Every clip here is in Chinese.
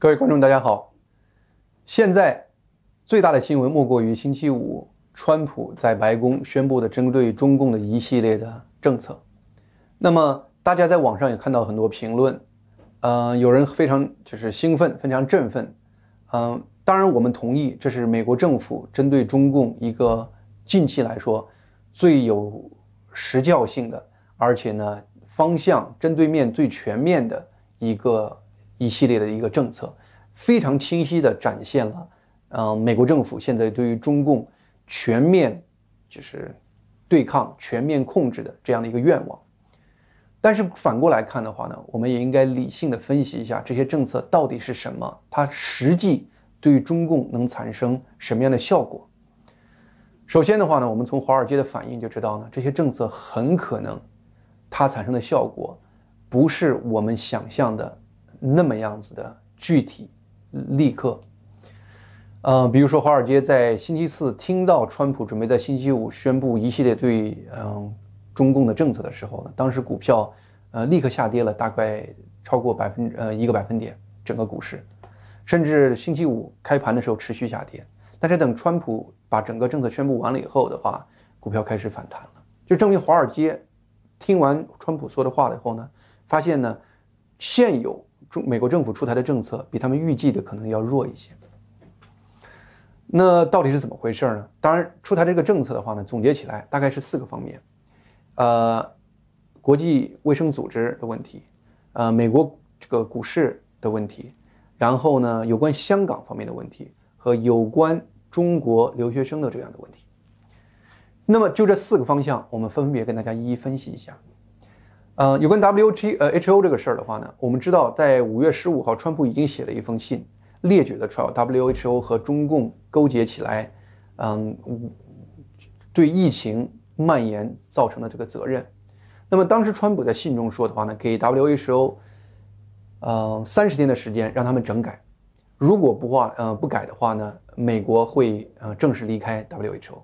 各位观众，大家好。现在最大的新闻莫过于星期五，川普在白宫宣布的针对中共的一系列的政策。那么大家在网上也看到很多评论，呃，有人非常就是兴奋，非常振奋。嗯，当然我们同意，这是美国政府针对中共一个近期来说最有实效性的，而且呢方向针对面最全面的一个。一系列的一个政策，非常清晰地展现了，嗯，美国政府现在对于中共全面就是对抗、全面控制的这样的一个愿望。但是反过来看的话呢，我们也应该理性的分析一下这些政策到底是什么，它实际对于中共能产生什么样的效果。首先的话呢，我们从华尔街的反应就知道呢，这些政策很可能它产生的效果不是我们想象的。那么样子的具体，立刻，呃，比如说华尔街在星期四听到川普准备在星期五宣布一系列对嗯中共的政策的时候呢，当时股票呃立刻下跌了大概超过百分呃一个百分点，整个股市，甚至星期五开盘的时候持续下跌，但是等川普把整个政策宣布完了以后的话，股票开始反弹了，就证明华尔街听完川普说的话了以后呢，发现呢现有。中美国政府出台的政策比他们预计的可能要弱一些。那到底是怎么回事呢？当然，出台这个政策的话呢，总结起来大概是四个方面：呃，国际卫生组织的问题，呃，美国这个股市的问题，然后呢，有关香港方面的问题和有关中国留学生的这样的问题。那么就这四个方向，我们分别跟大家一一分析一下。呃，有关 W T 呃 H O 这个事儿的话呢，我们知道，在五月十五号，川普已经写了一封信，列举了 W H O 和中共勾结起来，嗯，对疫情蔓延造成的这个责任。那么当时川普在信中说的话呢，给 W H O，呃，三十天的时间让他们整改，如果不话呃不改的话呢，美国会呃正式离开 W H O。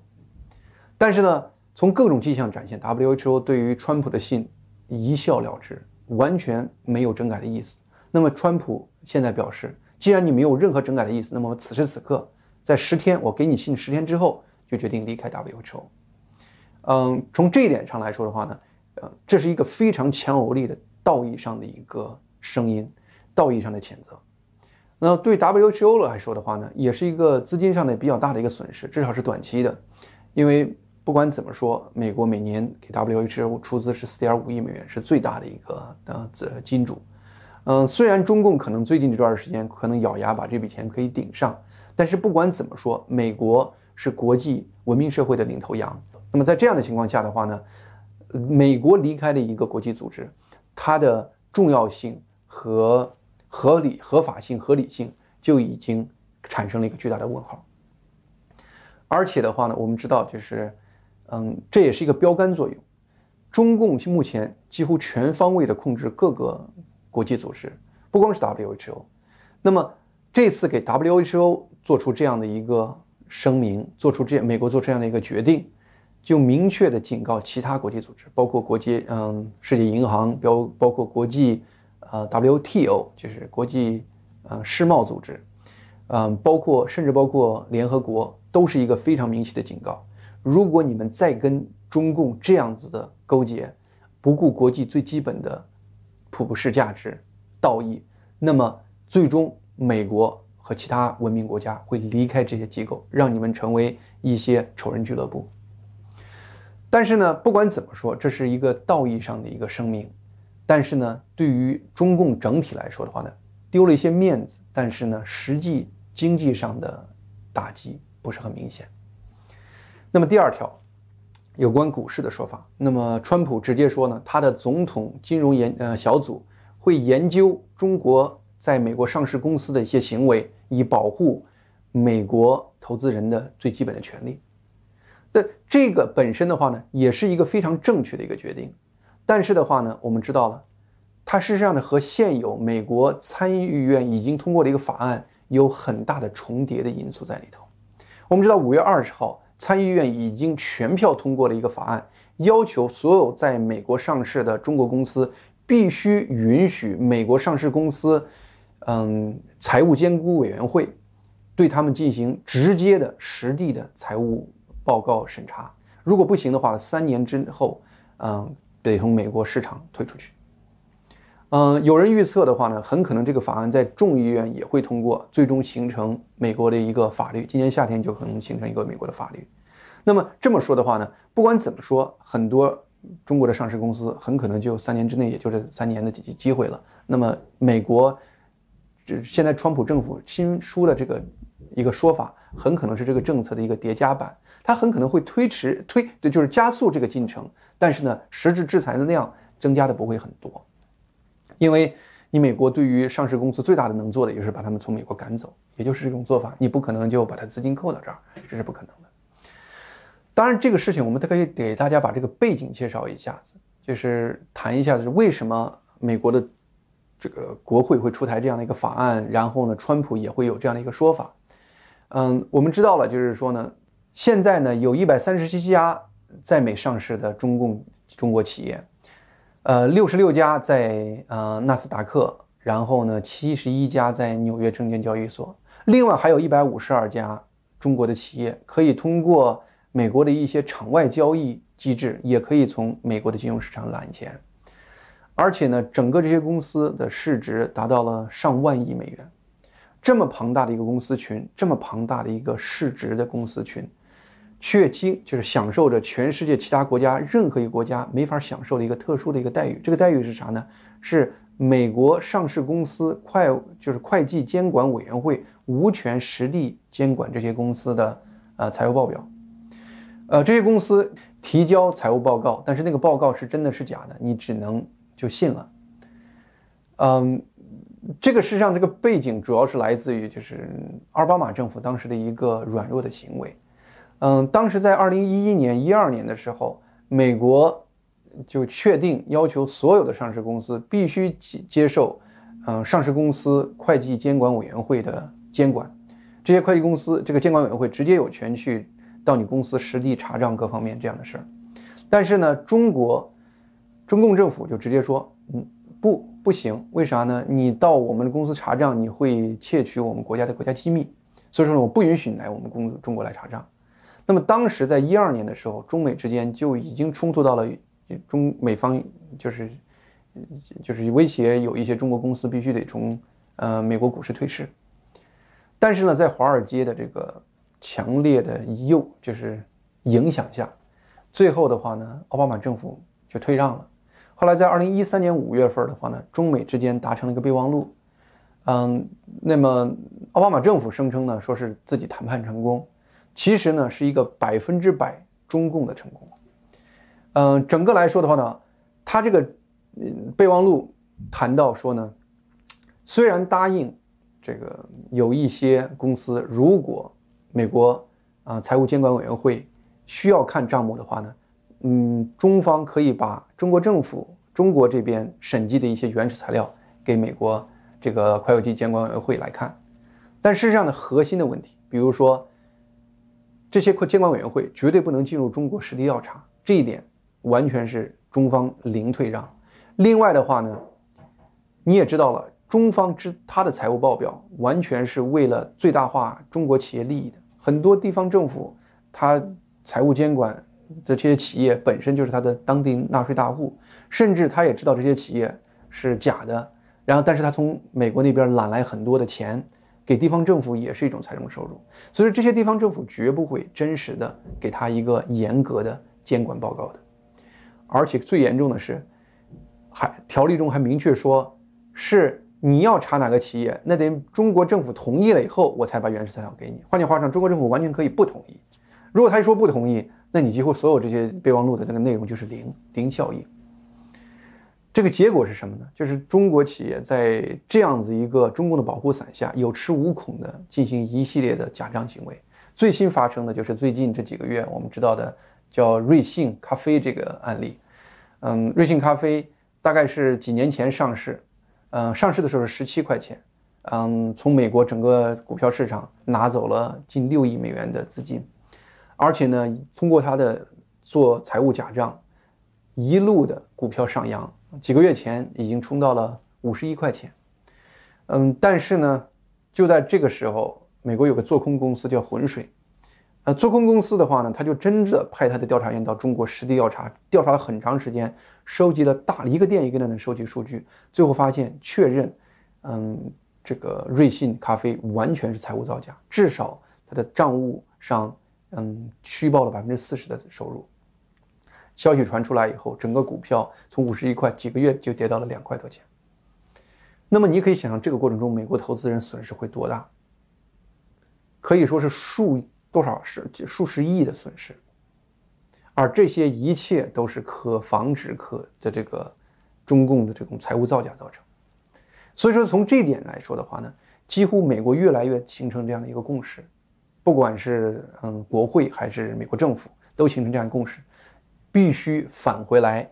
但是呢，从各种迹象展现，W H O 对于川普的信。一笑了之，完全没有整改的意思。那么，川普现在表示，既然你没有任何整改的意思，那么此时此刻，在十天，我给你信十天之后，就决定离开 WHO。嗯，从这一点上来说的话呢，呃，这是一个非常强有力的道义上的一个声音，道义上的谴责。那对 WHO 来说的话呢，也是一个资金上的比较大的一个损失，至少是短期的，因为。不管怎么说，美国每年给 WHO 出资是四点五亿美元，是最大的一个呃金主。嗯，虽然中共可能最近这段时间可能咬牙把这笔钱可以顶上，但是不管怎么说，美国是国际文明社会的领头羊。那么在这样的情况下的话呢，美国离开的一个国际组织，它的重要性和合理、合法性、合理性就已经产生了一个巨大的问号。而且的话呢，我们知道就是。嗯，这也是一个标杆作用。中共目前几乎全方位的控制各个国际组织，不光是 WHO。那么这次给 WHO 做出这样的一个声明，做出这美国做这样的一个决定，就明确的警告其他国际组织，包括国际嗯世界银行，包包括国际呃 WTO，就是国际呃世贸组织，嗯，包括甚至包括联合国，都是一个非常明确的警告。如果你们再跟中共这样子的勾结，不顾国际最基本的普世价值、道义，那么最终美国和其他文明国家会离开这些机构，让你们成为一些丑人俱乐部。但是呢，不管怎么说，这是一个道义上的一个声明，但是呢，对于中共整体来说的话呢，丢了一些面子，但是呢，实际经济上的打击不是很明显。那么第二条，有关股市的说法。那么川普直接说呢，他的总统金融研呃小组会研究中国在美国上市公司的一些行为，以保护美国投资人的最基本的权利。那这个本身的话呢，也是一个非常正确的一个决定。但是的话呢，我们知道了，它事实上呢和现有美国参议院已经通过的一个法案有很大的重叠的因素在里头。我们知道五月二十号。参议院已经全票通过了一个法案，要求所有在美国上市的中国公司必须允许美国上市公司，嗯，财务监督委员会对他们进行直接的实地的财务报告审查。如果不行的话，三年之后，嗯，得从美国市场退出去。嗯，有人预测的话呢，很可能这个法案在众议院也会通过，最终形成美国的一个法律。今年夏天就可能形成一个美国的法律。那么这么说的话呢，不管怎么说，很多中国的上市公司很可能就三年之内，也就是三年的机机会了。那么美国，这现在川普政府新出的这个一个说法，很可能是这个政策的一个叠加版。它很可能会推迟推，对，就是加速这个进程，但是呢，实质制裁的量增加的不会很多，因为你美国对于上市公司最大的能做的，也就是把他们从美国赶走，也就是这种做法，你不可能就把它资金扣到这儿，这是不可能的。当然，这个事情我们都可以给大家把这个背景介绍一下子，就是谈一下是为什么美国的这个国会会出台这样的一个法案，然后呢，川普也会有这样的一个说法。嗯，我们知道了，就是说呢。现在呢，有一百三十七家在美上市的中共中国企业，呃，六十六家在呃纳斯达克，然后呢，七十一家在纽约证券交易所，另外还有一百五十二家中国的企业可以通过美国的一些场外交易机制，也可以从美国的金融市场揽钱，而且呢，整个这些公司的市值达到了上万亿美元，这么庞大的一个公司群，这么庞大的一个市值的公司群。却经就是享受着全世界其他国家任何一个国家没法享受的一个特殊的一个待遇。这个待遇是啥呢？是美国上市公司会就是会计监管委员会无权实地监管这些公司的呃财务报表。呃，这些公司提交财务报告，但是那个报告是真的是假的，你只能就信了。嗯，这个事实上这个背景主要是来自于就是奥巴马政府当时的一个软弱的行为。嗯，当时在二零一一年、一二年的时候，美国就确定要求所有的上市公司必须接接受，嗯，上市公司会计监管委员会的监管。这些会计公司，这个监管委员会直接有权去到你公司实地查账各方面这样的事儿。但是呢，中国中共政府就直接说，嗯，不，不行，为啥呢？你到我们公司查账，你会窃取我们国家的国家机密，所以说呢，我不允许你来我们公中国来查账。那么当时在一二年的时候，中美之间就已经冲突到了中美方就是就是威胁有一些中国公司必须得从呃美国股市退市。但是呢，在华尔街的这个强烈的诱就是影响下，最后的话呢，奥巴马政府就退让了。后来在二零一三年五月份的话呢，中美之间达成了一个备忘录。嗯，那么奥巴马政府声称呢，说是自己谈判成功。其实呢，是一个百分之百中共的成功。嗯，整个来说的话呢，他这个备忘录谈到说呢，虽然答应这个有一些公司，如果美国啊财务监管委员会需要看账目的话呢，嗯，中方可以把中国政府中国这边审计的一些原始材料给美国这个会计监管委员会来看。但事实上的核心的问题，比如说。这些监管委员会绝对不能进入中国实地调查，这一点完全是中方零退让。另外的话呢，你也知道了，中方之他的财务报表完全是为了最大化中国企业利益的。很多地方政府，他财务监管的这些企业本身就是他的当地纳税大户，甚至他也知道这些企业是假的，然后但是他从美国那边揽来很多的钱。给地方政府也是一种财政收入，所以这些地方政府绝不会真实的给他一个严格的监管报告的，而且最严重的是，还条例中还明确说，是你要查哪个企业，那得中国政府同意了以后，我才把原始材料给你。换句话说，中国政府完全可以不同意。如果他一说不同意，那你几乎所有这些备忘录的这个内容就是零零效应。这个结果是什么呢？就是中国企业在这样子一个中共的保护伞下，有恃无恐的进行一系列的假账行为。最新发生的就是最近这几个月我们知道的叫瑞幸咖啡这个案例。嗯，瑞幸咖啡大概是几年前上市，嗯，上市的时候是十七块钱，嗯，从美国整个股票市场拿走了近六亿美元的资金，而且呢，通过它的做财务假账，一路的股票上扬。几个月前已经冲到了五十一块钱，嗯，但是呢，就在这个时候，美国有个做空公司叫浑水，呃，做空公司的话呢，他就真的派他的调查员到中国实地调查，调查了很长时间，收集了大一个店一个店的收集数据，最后发现确认，嗯，这个瑞幸咖啡完全是财务造假，至少它的账务上，嗯，虚报了百分之四十的收入。消息传出来以后，整个股票从五十一块几个月就跌到了两块多钱。那么你可以想象，这个过程中美国投资人损失会多大？可以说是数多少是数十亿的损失，而这些一切都是可防止可的这个中共的这种财务造假造成。所以说，从这点来说的话呢，几乎美国越来越形成这样的一个共识，不管是嗯国会还是美国政府，都形成这样共识。必须返回来，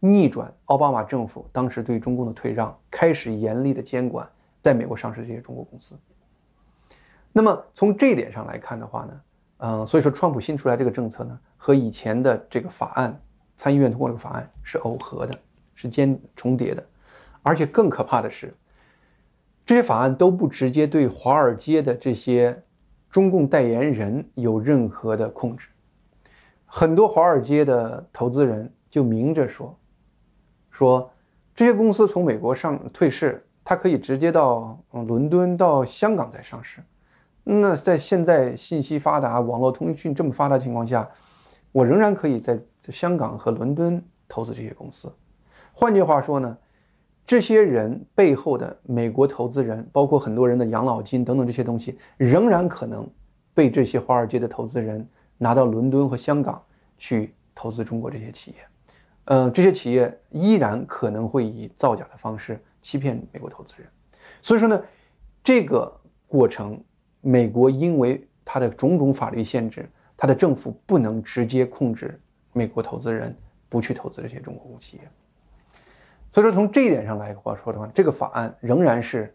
逆转奥巴马政府当时对中共的退让，开始严厉的监管在美国上市这些中国公司。那么从这一点上来看的话呢，嗯，所以说川普新出来这个政策呢，和以前的这个法案，参议院通过这个法案是耦合的，是间重叠的，而且更可怕的是，这些法案都不直接对华尔街的这些中共代言人有任何的控制。很多华尔街的投资人就明着说，说这些公司从美国上退市，它可以直接到嗯伦敦、到香港再上市。那在现在信息发达、网络通讯这么发达情况下，我仍然可以在香港和伦敦投资这些公司。换句话说呢，这些人背后的美国投资人，包括很多人的养老金等等这些东西，仍然可能被这些华尔街的投资人。拿到伦敦和香港去投资中国这些企业，嗯，这些企业依然可能会以造假的方式欺骗美国投资人。所以说呢，这个过程，美国因为它的种种法律限制，它的政府不能直接控制美国投资人不去投资这些中国企业。所以说，从这一点上来说的话，这个法案仍然是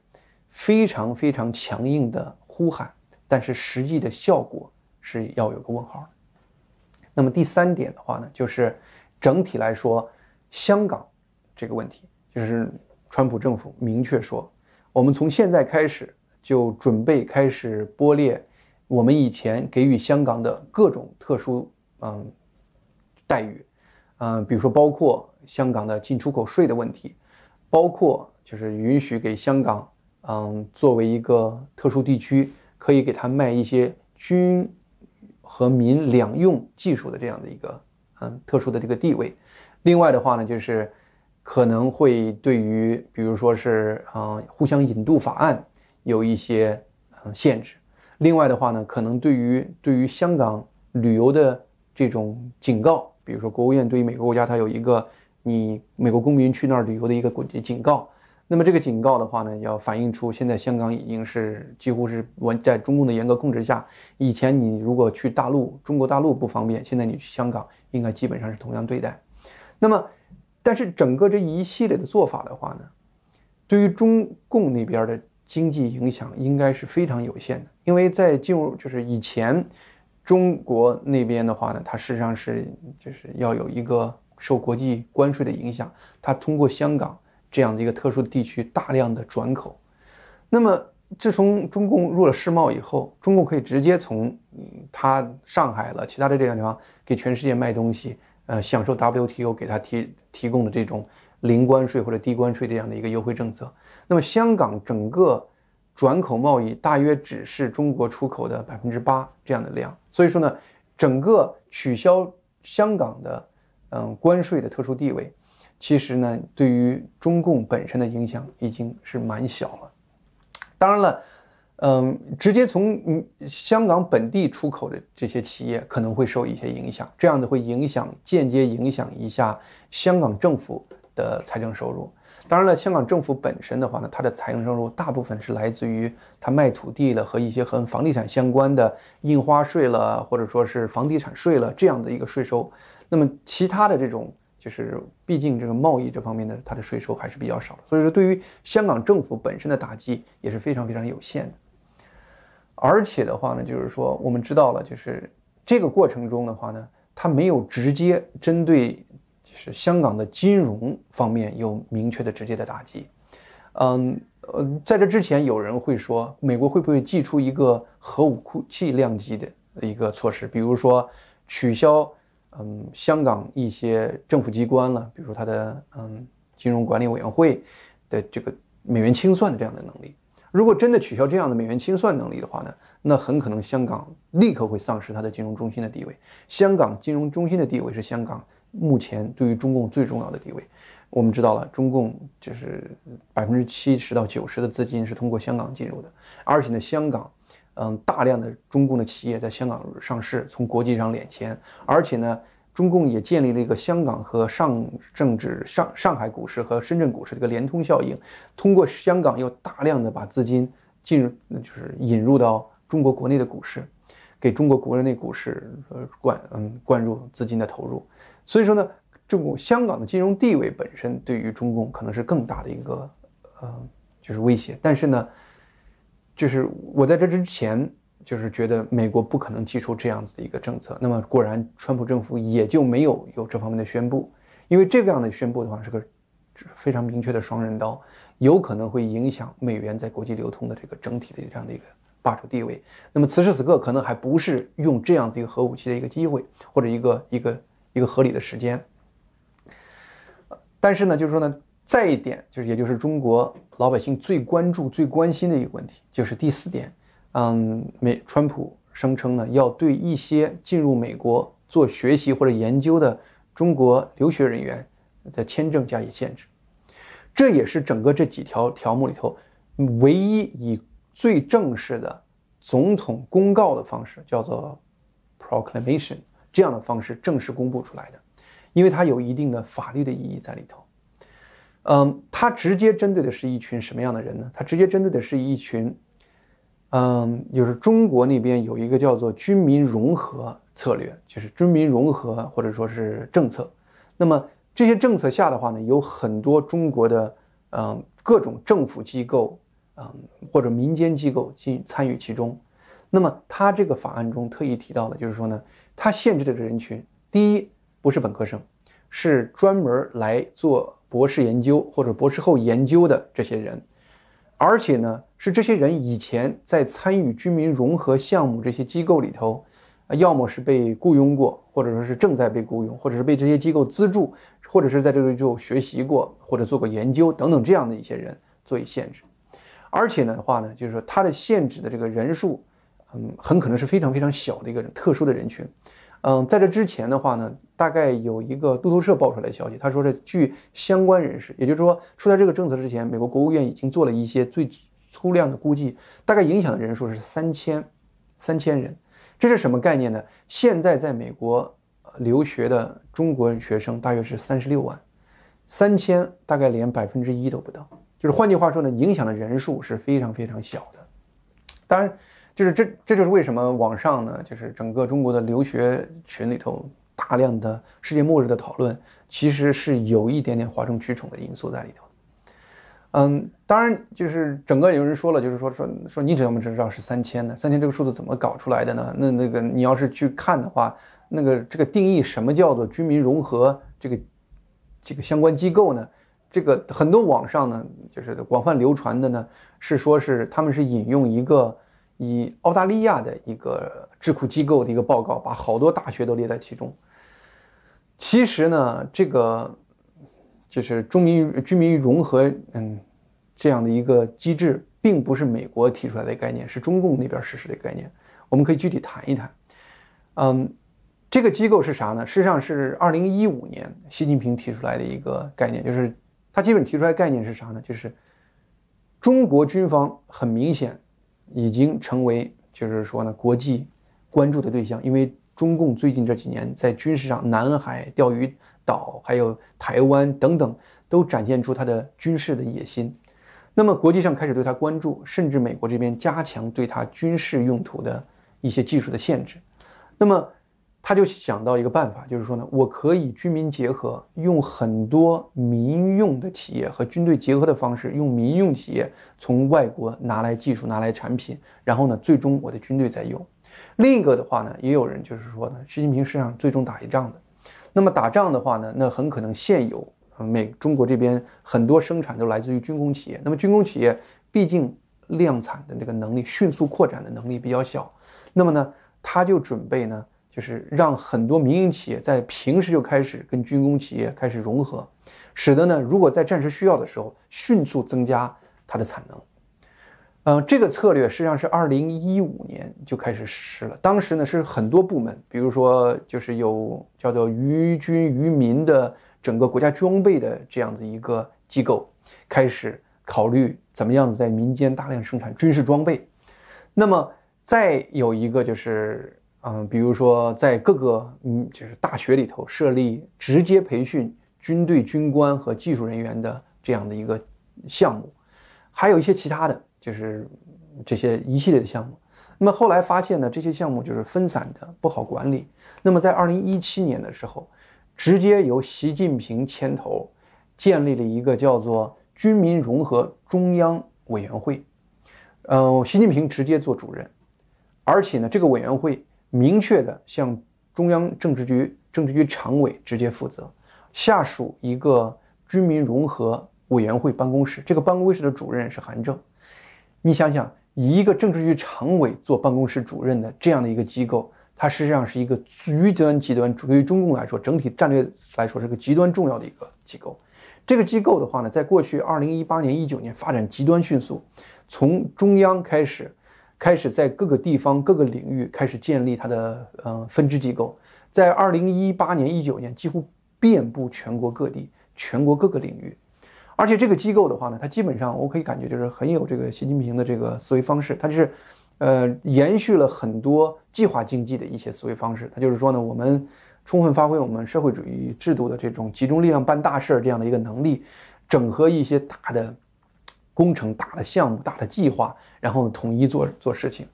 非常非常强硬的呼喊，但是实际的效果。是要有个问号。那么第三点的话呢，就是整体来说，香港这个问题，就是川普政府明确说，我们从现在开始就准备开始剥裂我们以前给予香港的各种特殊嗯待遇，嗯，比如说包括香港的进出口税的问题，包括就是允许给香港嗯作为一个特殊地区，可以给他卖一些军。和民两用技术的这样的一个嗯特殊的这个地位，另外的话呢，就是可能会对于比如说是啊互相引渡法案有一些嗯限制，另外的话呢，可能对于对于香港旅游的这种警告，比如说国务院对于每个国家它有一个你美国公民去那儿旅游的一个警告。那么这个警告的话呢，要反映出现在香港已经是几乎是完在中共的严格控制下。以前你如果去大陆，中国大陆不方便，现在你去香港应该基本上是同样对待。那么，但是整个这一系列的做法的话呢，对于中共那边的经济影响应该是非常有限的，因为在进入就是以前，中国那边的话呢，它事实上是就是要有一个受国际关税的影响，它通过香港。这样的一个特殊的地区，大量的转口。那么，自从中共入了世贸以后，中共可以直接从它上海了其他的这样地方给全世界卖东西，呃，享受 WTO 给他提提供的这种零关税或者低关税这样的一个优惠政策。那么，香港整个转口贸易大约只是中国出口的百分之八这样的量。所以说呢，整个取消香港的嗯关税的特殊地位。其实呢，对于中共本身的影响已经是蛮小了。当然了，嗯，直接从嗯香港本地出口的这些企业可能会受一些影响，这样的会影响间接影响一下香港政府的财政收入。当然了，香港政府本身的话呢，它的财政收入大部分是来自于它卖土地了和一些和房地产相关的印花税了，或者说是房地产税了这样的一个税收。那么其他的这种。就是，毕竟这个贸易这方面的，它的税收还是比较少的，所以说对于香港政府本身的打击也是非常非常有限的。而且的话呢，就是说我们知道了，就是这个过程中的话呢，它没有直接针对就是香港的金融方面有明确的直接的打击，嗯呃，在这之前，有人会说，美国会不会祭出一个核武器量级的一个措施，比如说取消嗯香港一些政府机关了，比如说它的嗯金融管理委员会的这个美元清算的这样的能力。如果真的取消这样的美元清算能力的话呢，那很可能香港立刻会丧失它的金融中心的地位。香港金融中心的地位是香港目前对于中共最重要的地位。我们知道了，中共就是百分之七十到九十的资金是通过香港进入的，而且呢，香港，嗯，大量的中共的企业在香港上市，从国际上敛钱，而且呢。中共也建立了一个香港和上政治上上海股市和深圳股市的一个联通效应，通过香港又大量的把资金进入，就是引入到中国国内的股市，给中国国内股市呃灌嗯灌入资金的投入，所以说呢，中共香港的金融地位本身对于中共可能是更大的一个呃就是威胁，但是呢，就是我在这之前。就是觉得美国不可能提出这样子的一个政策，那么果然，川普政府也就没有有这方面的宣布，因为这个样的宣布的话是个非常明确的双刃刀，有可能会影响美元在国际流通的这个整体的这样的一个霸主地位。那么此时此刻可能还不是用这样子一个核武器的一个机会，或者一个一个一个合理的时间。但是呢，就是说呢，再一点就是，也就是中国老百姓最关注、最关心的一个问题，就是第四点。嗯，美川普声称呢，要对一些进入美国做学习或者研究的中国留学人员的签证加以限制。这也是整个这几条条目里头唯一以最正式的总统公告的方式，叫做 proclamation 这样的方式正式公布出来的，因为它有一定的法律的意义在里头。嗯，它直接针对的是一群什么样的人呢？它直接针对的是一群。嗯，就是中国那边有一个叫做军民融合策略，就是军民融合或者说是政策。那么这些政策下的话呢，有很多中国的嗯各种政府机构嗯或者民间机构进参与其中。那么他这个法案中特意提到的，就是说呢，他限制的人群，第一不是本科生，是专门来做博士研究或者博士后研究的这些人。而且呢，是这些人以前在参与居民融合项目这些机构里头，要么是被雇佣过，或者说是正在被雇佣，或者是被这些机构资助，或者是在这个就学习过或者做过研究等等这样的一些人做以限制。而且呢的话呢，就是说它的限制的这个人数，嗯，很可能是非常非常小的一个特殊的人群。嗯，在这之前的话呢，大概有一个路透社爆出来的消息，他说是据相关人士，也就是说出台这个政策之前，美国国务院已经做了一些最粗量的估计，大概影响的人数是三千三千人。这是什么概念呢？现在在美国留学的中国学生大约是三十六万，三千大概连百分之一都不到。就是换句话说呢，影响的人数是非常非常小的。当然。就是这，这就是为什么网上呢，就是整个中国的留学群里头大量的世界末日的讨论，其实是有一点点哗众取宠的因素在里头。嗯，当然就是整个有人说了，就是说说说你怎么知道是三千呢？三千这个数字怎么搞出来的呢？那那个你要是去看的话，那个这个定义什么叫做居民融合这个这个相关机构呢？这个很多网上呢就是广泛流传的呢是说是他们是引用一个。以澳大利亚的一个智库机构的一个报告，把好多大学都列在其中。其实呢，这个就是中民居民融合，嗯，这样的一个机制，并不是美国提出来的概念，是中共那边实施的概念。我们可以具体谈一谈。嗯，这个机构是啥呢？实际上是二零一五年习近平提出来的一个概念，就是他基本提出来概念是啥呢？就是中国军方很明显。已经成为，就是说呢，国际关注的对象。因为中共最近这几年在军事上，南海、钓鱼岛，还有台湾等等，都展现出它的军事的野心。那么国际上开始对他关注，甚至美国这边加强对它军事用途的一些技术的限制。那么。他就想到一个办法，就是说呢，我可以军民结合，用很多民用的企业和军队结合的方式，用民用企业从外国拿来技术、拿来产品，然后呢，最终我的军队在用。另一个的话呢，也有人就是说呢，习近平实际上最终打一仗的。那么打仗的话呢，那很可能现有美中国这边很多生产都来自于军工企业。那么军工企业毕竟量产的这个能力、迅速扩展的能力比较小，那么呢，他就准备呢，就是让很多民营企业在平时就开始跟军工企业开始融合，使得呢，如果在战时需要的时候，迅速增加它的产能。嗯，这个策略实际上是二零一五年就开始实施了。当时呢是很多部门，比如说就是有叫做于军于民的整个国家装备的这样子一个机构，开始考虑怎么样子在民间大量生产军事装备。那么再有一个就是，嗯，比如说在各个嗯就是大学里头设立直接培训军队军官和技术人员的这样的一个项目，还有一些其他的。就是这些一系列的项目，那么后来发现呢，这些项目就是分散的，不好管理。那么在二零一七年的时候，直接由习近平牵头建立了一个叫做“军民融合中央委员会”，呃，习近平直接做主任，而且呢，这个委员会明确的向中央政治局政治局常委直接负责，下属一个军民融合委员会办公室，这个办公室的主任是韩正。你想想，以一个政治局常委做办公室主任的这样的一个机构，它实际上是一个极端极端，对于中共来说，整体战略来说是个极端重要的一个机构。这个机构的话呢，在过去二零一八年、一九年发展极端迅速，从中央开始，开始在各个地方、各个领域开始建立它的呃分支机构，在二零一八年、一九年几乎遍布全国各地、全国各个领域。而且这个机构的话呢，它基本上我可以感觉就是很有这个习近平的这个思维方式，它就是，呃，延续了很多计划经济的一些思维方式。它就是说呢，我们充分发挥我们社会主义制度的这种集中力量办大事儿这样的一个能力，整合一些大的工程、大的项目、大的计划，然后统一做做事情。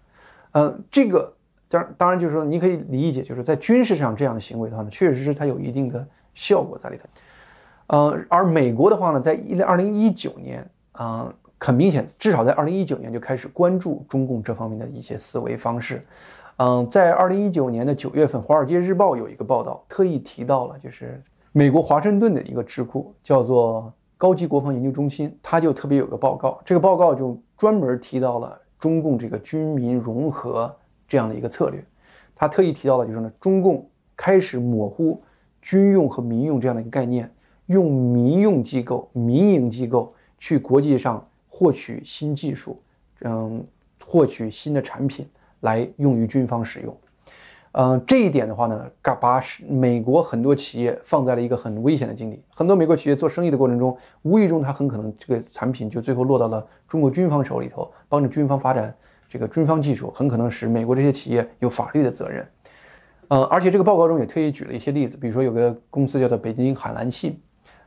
嗯，这个当当然就是说，你可以理解，就是在军事上这样的行为的话呢，确实是它有一定的效果在里头。呃，而美国的话呢，在一二零一九年啊，很明显，至少在二零一九年就开始关注中共这方面的一些思维方式。嗯，在二零一九年的九月份，《华尔街日报》有一个报道，特意提到了，就是美国华盛顿的一个智库，叫做高级国防研究中心，他就特别有个报告，这个报告就专门提到了中共这个军民融合这样的一个策略。他特意提到了，就是呢，中共开始模糊军用和民用这样的一个概念。用民用机构、民营机构去国际上获取新技术，嗯，获取新的产品来用于军方使用，嗯，这一点的话呢，嘎把美国很多企业放在了一个很危险的境地。很多美国企业做生意的过程中，无意中它很可能这个产品就最后落到了中国军方手里头，帮着军方发展这个军方技术，很可能使美国这些企业有法律的责任。嗯，而且这个报告中也特意举了一些例子，比如说有个公司叫做北京海蓝信。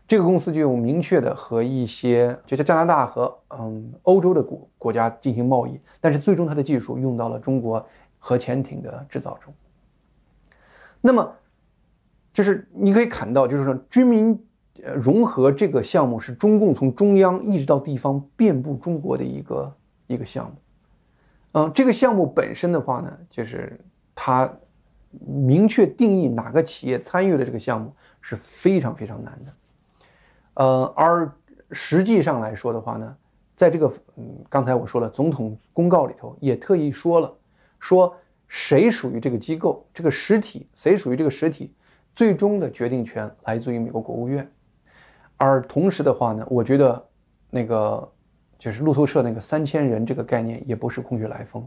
这个公司就有明确的和一些，就在加拿大和嗯欧洲的国国家进行贸易，但是最终它的技术用到了中国核潜艇的制造中。那么，就是你可以看到，就是说军民融合这个项目是中共从中央一直到地方遍布中国的一个一个项目。嗯，这个项目本身的话呢，就是它明确定义哪个企业参与了这个项目是非常非常难的。呃，而实际上来说的话呢，在这个嗯，刚才我说了，总统公告里头也特意说了，说谁属于这个机构、这个实体，谁属于这个实体，最终的决定权来自于美国国务院。而同时的话呢，我觉得那个就是路透社那个三千人这个概念也不是空穴来风，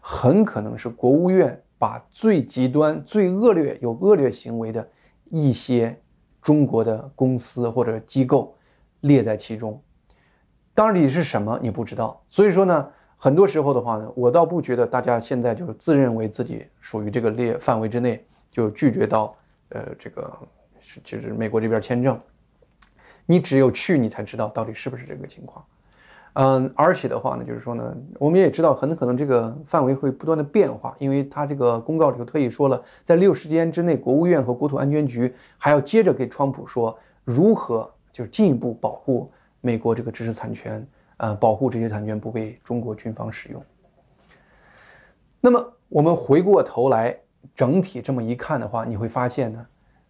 很可能是国务院把最极端、最恶劣、有恶劣行为的一些。中国的公司或者机构列在其中，当然你是什么你不知道，所以说呢，很多时候的话呢，我倒不觉得大家现在就是自认为自己属于这个列范围之内，就拒绝到呃这个是就是美国这边签证，你只有去你才知道到底是不是这个情况。嗯，而且的话呢，就是说呢，我们也知道很可能这个范围会不断的变化，因为他这个公告里头特意说了，在六十天之内，国务院和国土安全局还要接着给川普说如何就是进一步保护美国这个知识产权，呃，保护这些产权不被中国军方使用。那么我们回过头来整体这么一看的话，你会发现呢，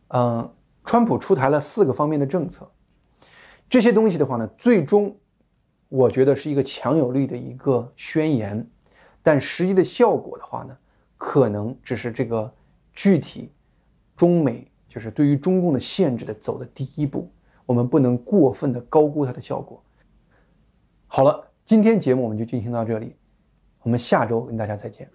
嗯，川普出台了四个方面的政策，这些东西的话呢，最终我觉得是一个强有力的一个宣言，但实际的效果的话呢，可能只是这个具体中美就是对于中共的限制的走的第一步，我们不能过分的高估它的效果。好了，今天节目我们就进行到这里，我们下周跟大家再见。